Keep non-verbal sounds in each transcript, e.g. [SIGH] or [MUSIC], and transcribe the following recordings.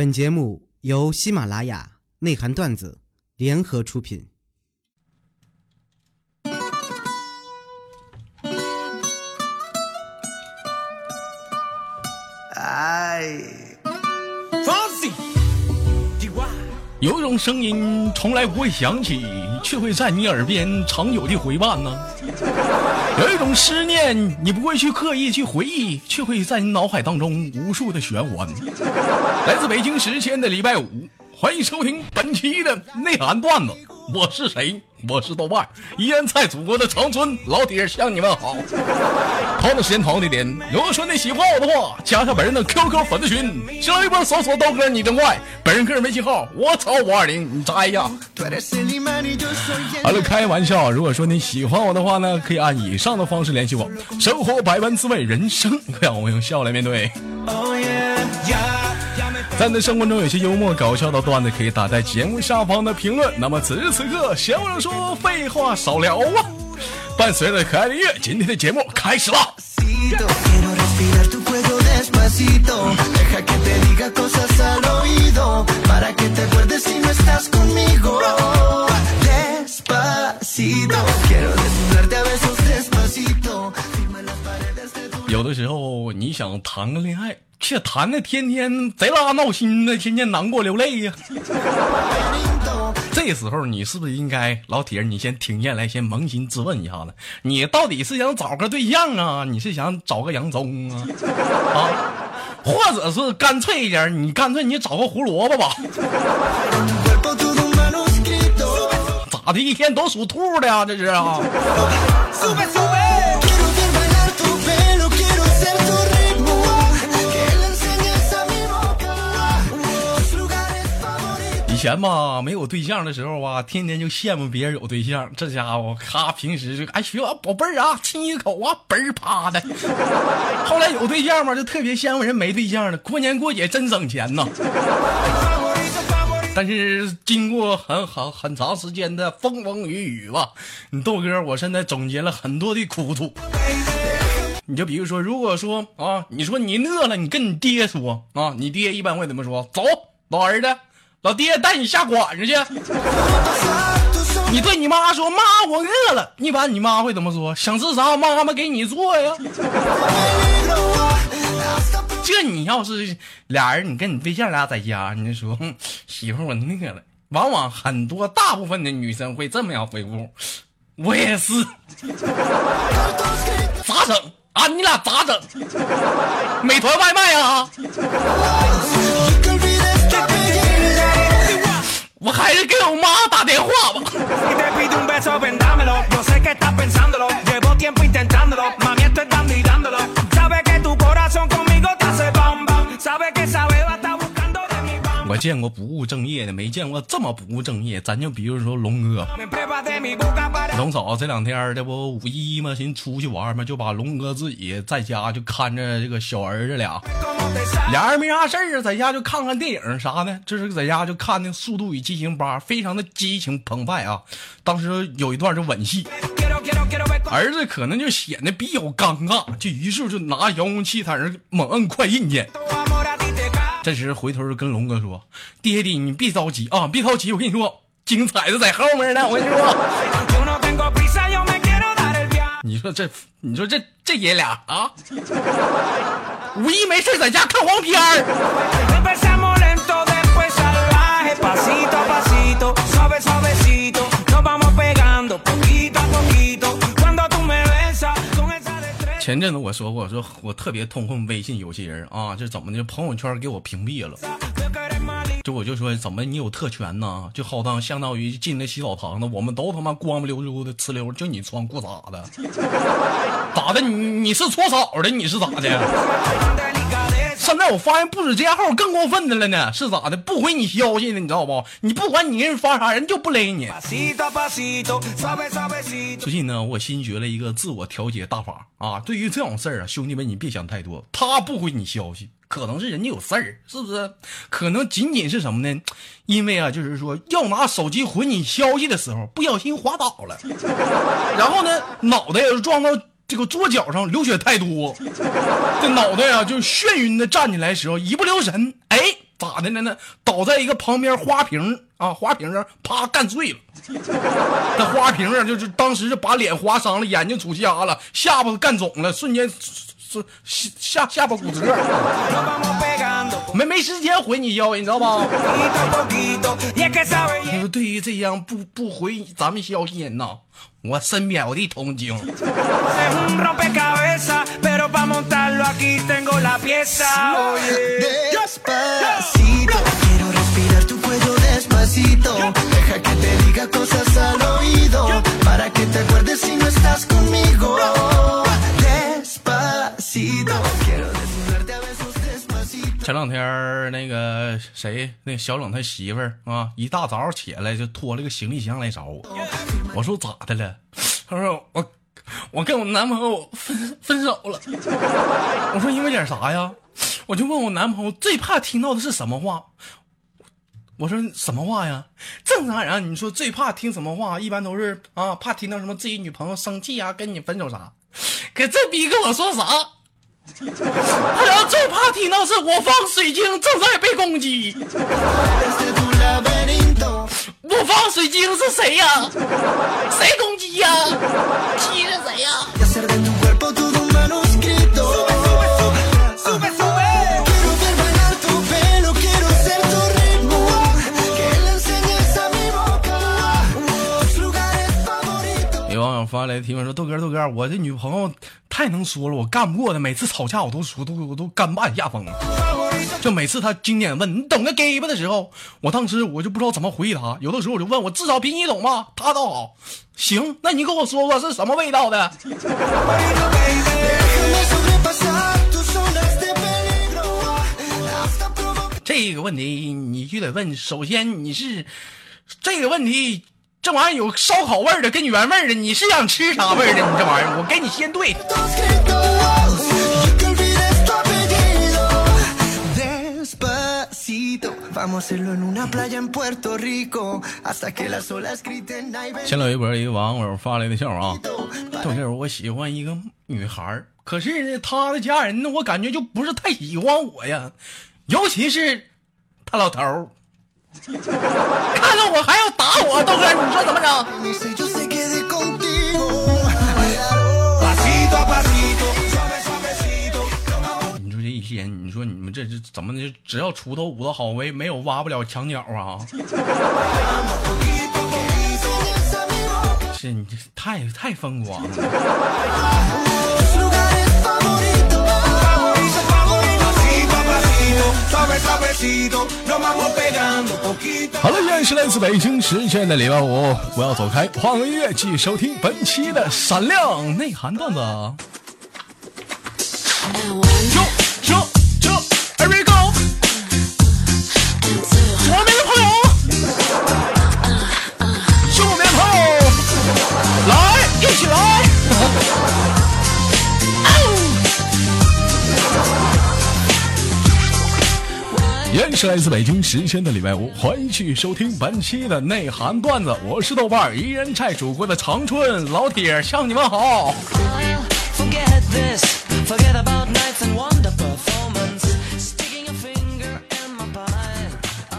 本节目由喜马拉雅内涵段子联合出品。有一种声音从来不会响起，却会在你耳边长久的回伴呢。有一种思念，你不会去刻意去回忆，却会在你脑海当中无数的循环。[LAUGHS] 来自北京时间的礼拜五，欢迎收听本期的内涵段子。我是谁？我是豆瓣，依然在祖国的长春，老铁向你们好。同样的时间，同样的点。如果说你喜欢我的话，加上本人的 QQ 粉丝群，新浪微博搜索豆哥你真怪，本人个人微信号我操五二零，你猜一下。好了，开玩笑。如果说你喜欢我的话呢，可以按以上的方式联系我。生活百般滋味，人生让我用笑来面对。在你的生活中有些幽默搞笑的段子，可以打在节目下方的评论。那么此时此刻，闲话少说，废话少聊啊！伴随着可爱的音乐，今天的节目开始了。有的时候你想谈个恋爱，却谈的天天贼拉闹心的，天天难过流泪呀。[LAUGHS] 这时候你是不是应该老铁？你先停下来，先扪心自问一下子，你到底是想找个对象啊？你是想找个洋葱啊？[LAUGHS] 啊，或者是干脆一点，你干脆你找个胡萝卜吧？[LAUGHS] 咋的？一天都属兔的呀？这是啊？以前吧，没有对象的时候啊，天天就羡慕别人有对象。这家伙，咔，平时就哎，学宝贝儿啊，亲一口啊，嘣儿啪的。[LAUGHS] 后来有对象嘛，就特别羡慕人没对象的，过年过节真省钱呐。[LAUGHS] 但是经过很很很长时间的风风雨雨吧，你豆哥，我现在总结了很多的苦处。你就比如说，如果说啊，你说你饿了，你跟你爹说啊，你爹一般会怎么说？走，老儿子。老爹带你下馆子去。你对你妈说：“妈，我饿了。”一般你妈会怎么说？想吃啥，妈妈给你做呀。这你要是俩人，你跟你对象俩在家，你就说：“媳妇，我饿了。”往往很多大部分的女生会这么样回复：“我也是。”咋整啊？你俩咋整？美团外卖啊？我还是给我妈打电话吧。我见过不务正业的，没见过这么不务正业。咱就比如说龙哥，龙嫂这两天这不五一嘛，寻出去玩嘛，就把龙哥自己在家就看着这个小儿子俩，俩人没啥事儿啊，在家就看看电影啥的。这是在家就看那《速度与激情八》，非常的激情澎湃啊。当时有一段就吻戏，儿子可能就显得比较尴尬，就于是就拿遥控器在那猛摁快印键。这时回头就跟龙哥说：“爹地，你别着急啊，别着急，我跟你说，精彩的在后面呢。”我跟你说，你说这，你说这这爷俩啊，五一没事在家看黄片儿。前阵子我说过，我说我特别痛恨微信有些人啊，这怎么的？朋友圈给我屏蔽了，就我就说怎么你有特权呢？就好当相当于进那洗澡堂子，我们都他妈光不溜溜的呲溜，就你穿裤衩的，咋的？你你是搓澡的？你是咋的？现在我发现不止这号更过分的了呢，是咋的？不回你消息呢，你知道不？你不管你给人发啥，人就不勒你。最近呢，我新学了一个自我调节大法啊。对于这种事儿啊，兄弟们，你别想太多。他不回你消息，可能是人家有事儿，是不是？可能仅仅是什么呢？因为啊，就是说要拿手机回你消息的时候，不小心滑倒了，[LAUGHS] 然后呢，脑袋也是撞到。这个桌角上流血太多，[LAUGHS] 这脑袋啊就眩晕的站起来时候一不留神，哎，咋的了呢？倒在一个旁边花瓶啊，花瓶上啪干碎了。[LAUGHS] 那花瓶啊，就是当时是把脸划伤了，眼睛出瞎了，下巴干肿了，瞬间是下下巴骨折。没没时间回你消息，你知道吧？对于这样不不回咱们消息人呐，我深表的同情。前两天那个谁，那小冷他媳妇儿啊，一大早起来就拖了个行李箱来找我。我说咋的了？他说我我跟我男朋友分分手了。我说因为点啥呀？我就问我男朋友最怕听到的是什么话？我说什么话呀？正常人你说最怕听什么话？一般都是啊，怕听到什么自己女朋友生气啊，跟你分手啥。可这逼跟我说啥？他俩最怕听到是我方水晶正在被攻击。我方水晶是谁呀？谁攻击呀？欺是谁呀？发来的提问说：“豆哥，豆哥，我这女朋友太能说了，我干不过她。每次吵架我都说，都我都甘拜下风。就每次她经典问你懂个 gay 吧的时候，我当时我就不知道怎么回答。有的时候我就问我至少比你懂吗？她倒好，行，那你跟我说说是什么味道的？这个问题你就得问，首先你是这个问题。”这玩意儿有烧烤味儿的，跟原味儿的，你是想吃啥味儿的？你这玩意儿，我给你先对。新浪微博一个网友发来的笑话啊，豆哥，我喜欢一个女孩可是呢，她的家人呢，我感觉就不是太喜欢我呀，尤其是他老头 [LAUGHS] 看到我还要打我，豆哥，你说怎么整？你说这一天，你说你们这是怎么的？只要锄头舞得好，没没有挖不了墙角啊！[LAUGHS] 是你这太太疯狂了。好了，依然是来自北京时间的礼拜五，不要走开，换个音乐，继续收听本期的闪亮内涵段子。是来自北京时间的礼拜五，欢迎继续收听本期的内涵段子。我是豆瓣儿，依然在祖国的长春，老铁向你们好。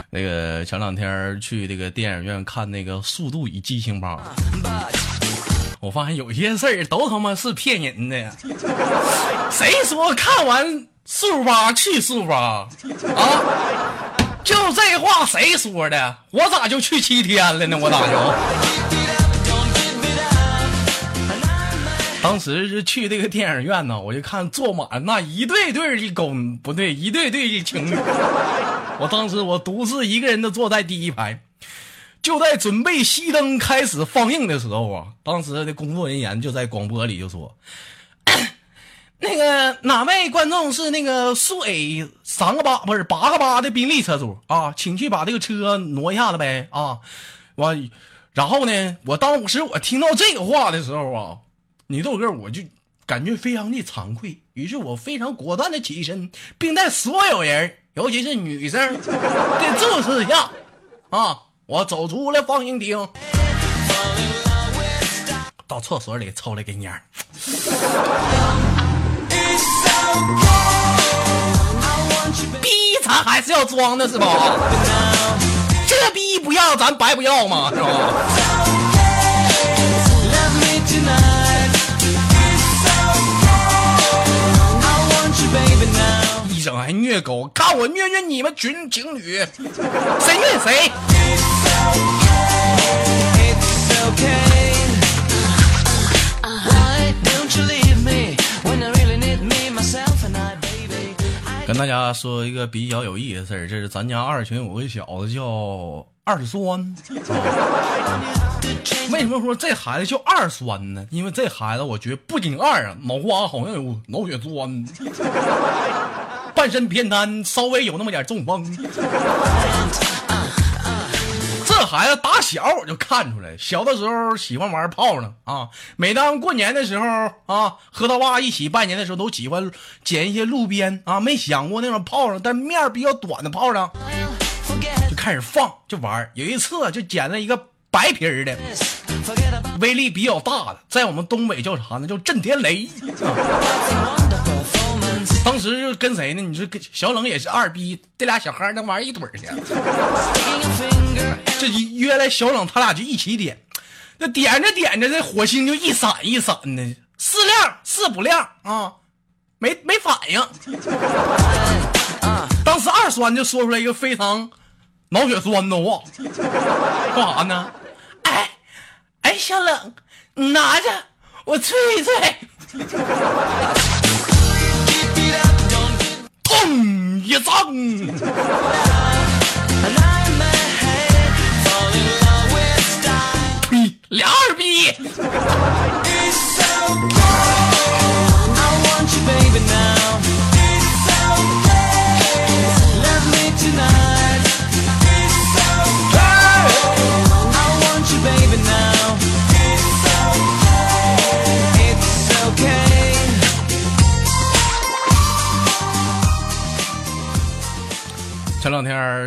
那个前两天去这个电影院看那个《速度与激情八》，我发现有些事儿都他妈是骗人的。谁说看完？速八去速八啊！就这话谁说的？我咋就去七天了呢？我咋就？当时是去这个电影院呢，我就看坐满那一对对的公，不对，一对对的情侣。我当时我独自一个人的坐在第一排，就在准备熄灯开始放映的时候啊，当时的工作人员就在广播里就说。那个哪位观众是那个苏 A 三个八不是八个八的宾利车主啊？请去把这个车挪一下子呗啊！完，然后呢，我当时我听到这个话的时候啊，你豆哥我就感觉非常的惭愧，于是我非常果断的起身，并在所有人，尤其是女生的注视下啊，我走出了放映厅，到厕所里抽了根烟。逼咱还是要装的是吧？这逼不要，咱白不要嘛，是吧？一整还虐狗，看我虐虐你们群情侣，谁虐谁？跟大家说一个比较有意思的事儿，这是咱家二群有个小子叫二酸。为什么说这孩子叫二酸呢？因为这孩子我觉得不仅二啊，脑瓜好像有脑血栓，半身偏瘫，稍微有那么点中风。孩子打小我就看出来，小的时候喜欢玩炮仗啊。每当过年的时候啊，和他爸一起拜年的时候，都喜欢捡一些路边啊没想过那种炮仗，但面比较短的炮仗，就开始放就玩。有一次就捡了一个白皮儿的，威力比较大的，在我们东北叫啥呢？叫震天雷。[LAUGHS] 当时就跟谁呢？你说跟小冷也是二逼，这俩小孩能玩一腿儿去。[LAUGHS] 这约来小冷，他俩就一起点，那点着点着，这火星就一闪一闪的，是亮是不亮啊？没没反应。[LAUGHS] 当时二酸就说出来一个非常脑血栓的话，干啥呢？哎哎，小冷，你拿着，我吹一吹。砰一张。呸！俩二逼。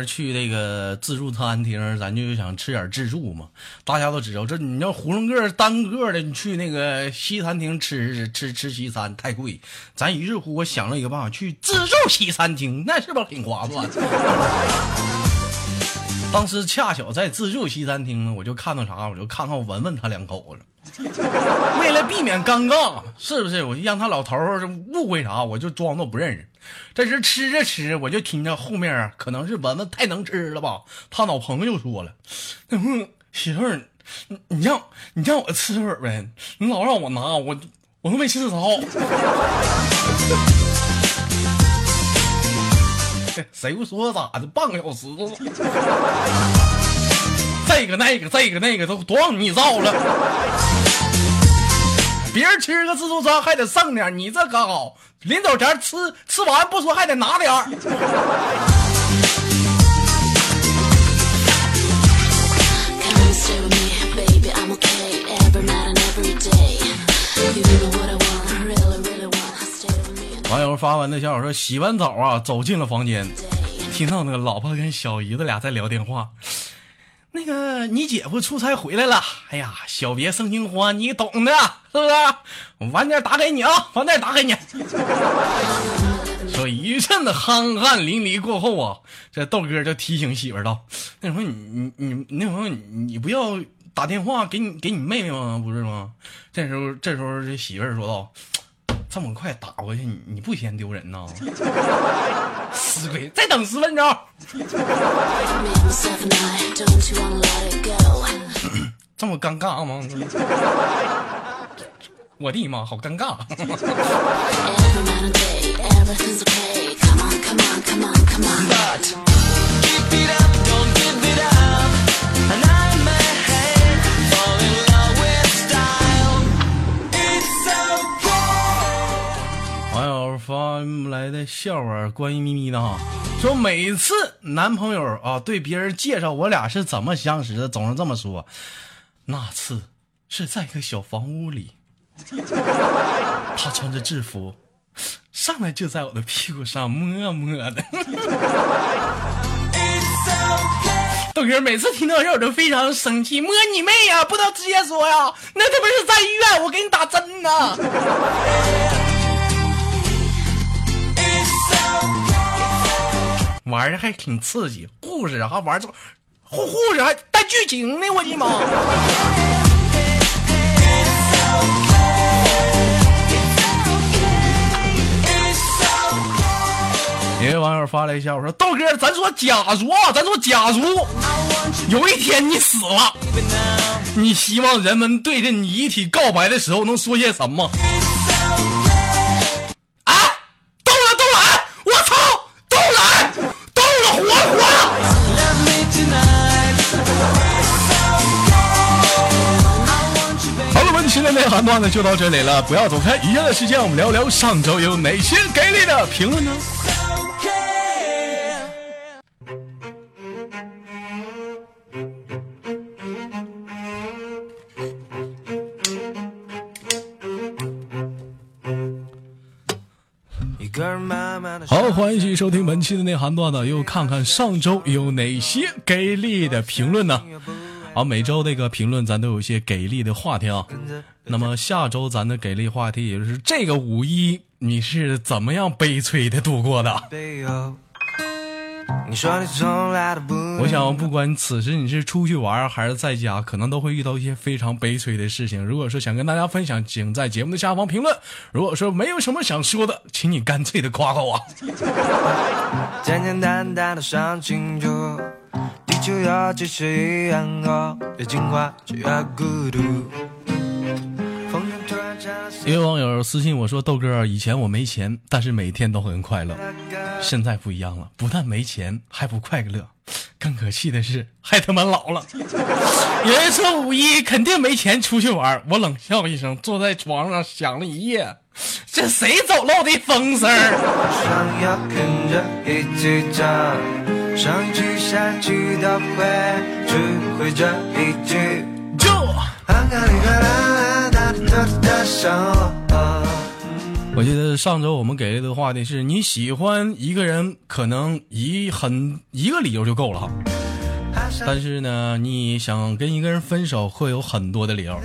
去那个自助餐厅，咱就想吃点自助嘛。大家都知道，这你要囫囵个单个的，你去那个西餐厅吃吃吃西餐太贵。咱于是乎，我想了一个办法，去自助西餐厅，那是不是挺划算？当时恰巧在自助西餐厅呢，我就看到啥，我就看看闻闻他两口子。为了避免尴尬，是不是？我就让他老头误会啥，我就装作不认识。这时吃着吃，我就听着后面啊，可能是蚊子太能吃了吧。他老朋友说了：“媳妇儿，你你让你让我吃会儿呗，你老让我拿，我我都没吃着。[LAUGHS] ”谁不说咋的？半个小时，这个那个这个那个都多让你造了。别人吃个自助餐还得剩点，你这可好，临走前吃吃完不说还得拿点儿。网友发完那小伙说：“洗完澡啊，走进了房间，听到那个老婆跟小姨子俩在聊电话。个你姐夫出差回来了，哎呀，小别胜新欢，你懂的，是不是？我晚点打给你啊，晚点打给你。”说一阵的酣汗淋漓过后啊，这豆哥就提醒媳妇道：“那什么你你你那什么你不要打电话给你给你妹妹吗？不是吗？”这时候这时候这媳妇说道。这么快打过去，你你不嫌丢人呐？死鬼，再等十分钟。[CLEARS THROAT] 这么尴尬吗？我的妈，好尴尬。发来的笑话，关于咪咪的哈，说每次男朋友啊对别人介绍我俩是怎么相识的，总是这么说。那次是在一个小房屋里，他穿着制服，上来就在我的屁股上摸摸的。豆哥每次听到这我都非常生气，摸你妹呀！不能直接说呀，那他妈是在医院，我给你打针呢。玩的还挺刺激，故事还玩这护护士还带剧情呢，我的妈！一位网友发了一下，我说豆哥，咱说假如啊，咱说假如有一天你死了，你希望人们对着你遗体告白的时候能说些什么？内涵段子就到这里了，不要走开，余下的时间我们聊聊上周有哪些给力的评论呢？好，欢迎继续收听本期的内涵段子，又看看上周有哪些给力的评论呢？好，每周这个评论咱都有一些给力的话题啊。那么下周咱的给力话题，也就是这个五一你是怎么样悲催的度过的？我想，不管此时你是出去玩还是在家，可能都会遇到一些非常悲催的事情。如果说想跟大家分享，请在节目的下方评论。如果说没有什么想说的，请你干脆的夸夸我。[LAUGHS] 简简单单的上庆祝，地球要继续一样高，越进化就越孤独。一位网友私信我说：“豆哥，以前我没钱，但是每天都很快乐。现在不一样了，不但没钱，还不快乐。更可气的是，还他妈老了。有人说五一肯定没钱出去玩，我冷笑一声，坐在床上想了一夜。这谁走漏的风声？我记得上周我们给的话题是你喜欢一个人，可能一很一个理由就够了哈。但是呢，你想跟一个人分手，会有很多的理由。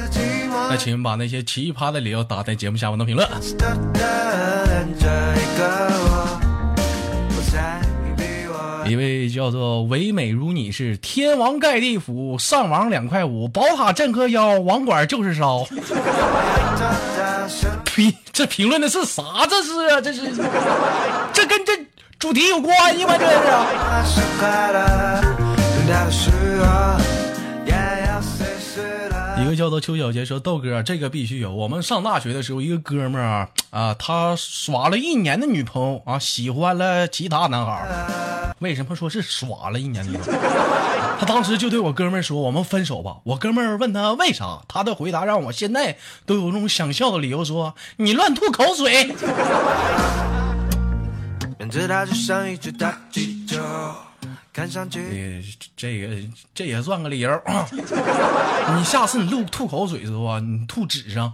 那请把那些奇葩的理由打在节目下方的评论。一位叫做唯美如你是天王盖地虎，上网两块五，宝塔镇河妖，网管就是烧。评这评论的是啥？这是啊，这是，这跟这主题有关系吗？这是。一个叫做邱小杰说：“豆哥，这个必须有。我们上大学的时候，一个哥们儿啊，他耍了一年的女朋友啊，喜欢了其他男孩为什么说是耍了一年的？他当时就对我哥们儿说：‘我们分手吧。’我哥们儿问他为啥，他的回答让我现在都有种想笑的理由，说你乱吐口水。”这这个这也算个理由。[COUGHS] 你下次你吐吐口水时候啊，你吐纸上，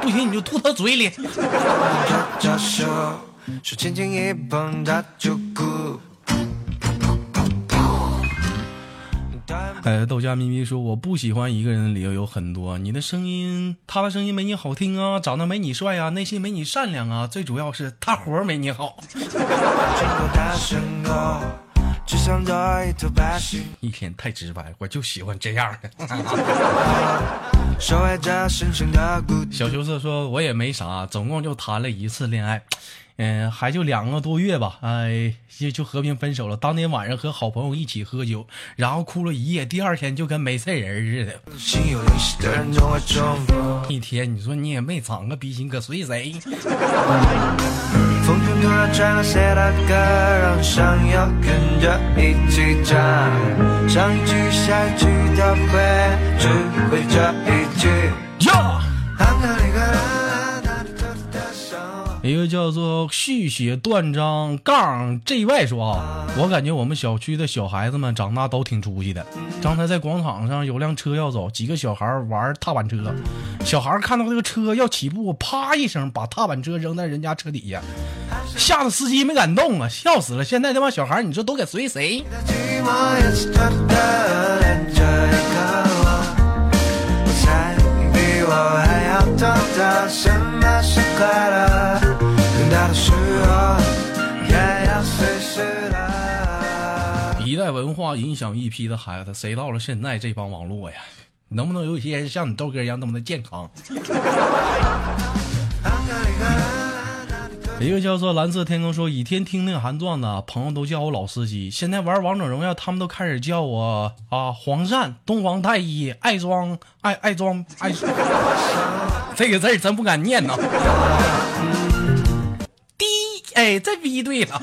不行你就吐他嘴里。哎，豆家咪咪说我不喜欢一个人的理由有很多。你的声音，他的声音没你好听啊，长得没你帅啊，内心没你善良啊，最主要是他活没你好。[LAUGHS] 一天太直白，我就喜欢这样的。[LAUGHS] 小羞涩说：“我也没啥，总共就谈了一次恋爱，嗯，还就两个多月吧，哎，就就和平分手了。当天晚上和好朋友一起喝酒，然后哭了一夜，第二天就跟没事人似的。一天，你说你也没长个逼心，可随谁？” [LAUGHS] 风中突然传来谁的歌，让想要跟着一起唱。上一句下一句都会，只会这叫做续写断章杠 JY 说啊，我感觉我们小区的小孩子们长大都挺出息的。刚才在广场上有辆车要走，几个小孩玩踏板车，小孩看到这个车要起步，啪一声把踏板车扔在人家车底下，吓得司机没敢动啊，笑死了。现在这帮小孩，你说都给随谁？什么是快乐？一代文化影响一批的孩子，谁到了现在这帮网络呀？能不能有一些像你豆哥一样那么的健康？一个叫做蓝色天空说，倚天听那个韩段子，朋友都叫我老司机。现在玩王者荣耀，他们都开始叫我啊黄鳝、东皇太一、爱装、爱爱装、爱。这个字真不敢念呐。哎，这逼对了。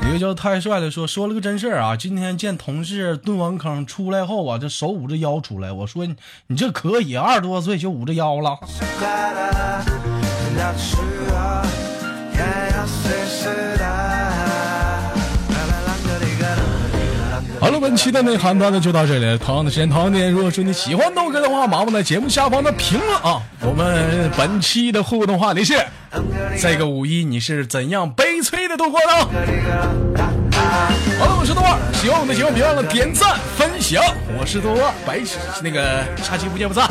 一个叫太帅的说说了个真事儿啊，今天见同事蹲完坑出来后啊，这手捂着腰出来，我说你这可以，二十多岁就捂着腰了。本期的内涵段子就到这里。同样的时间，同样的点，如果说你喜欢豆哥的话，麻烦在节目下方的评论啊。我们本期的互动话题是：这个五一你是怎样悲催的度过的？好了，我是豆二，喜欢我们的节目别忘了点赞分享。我是豆二，白那个下期不见不散。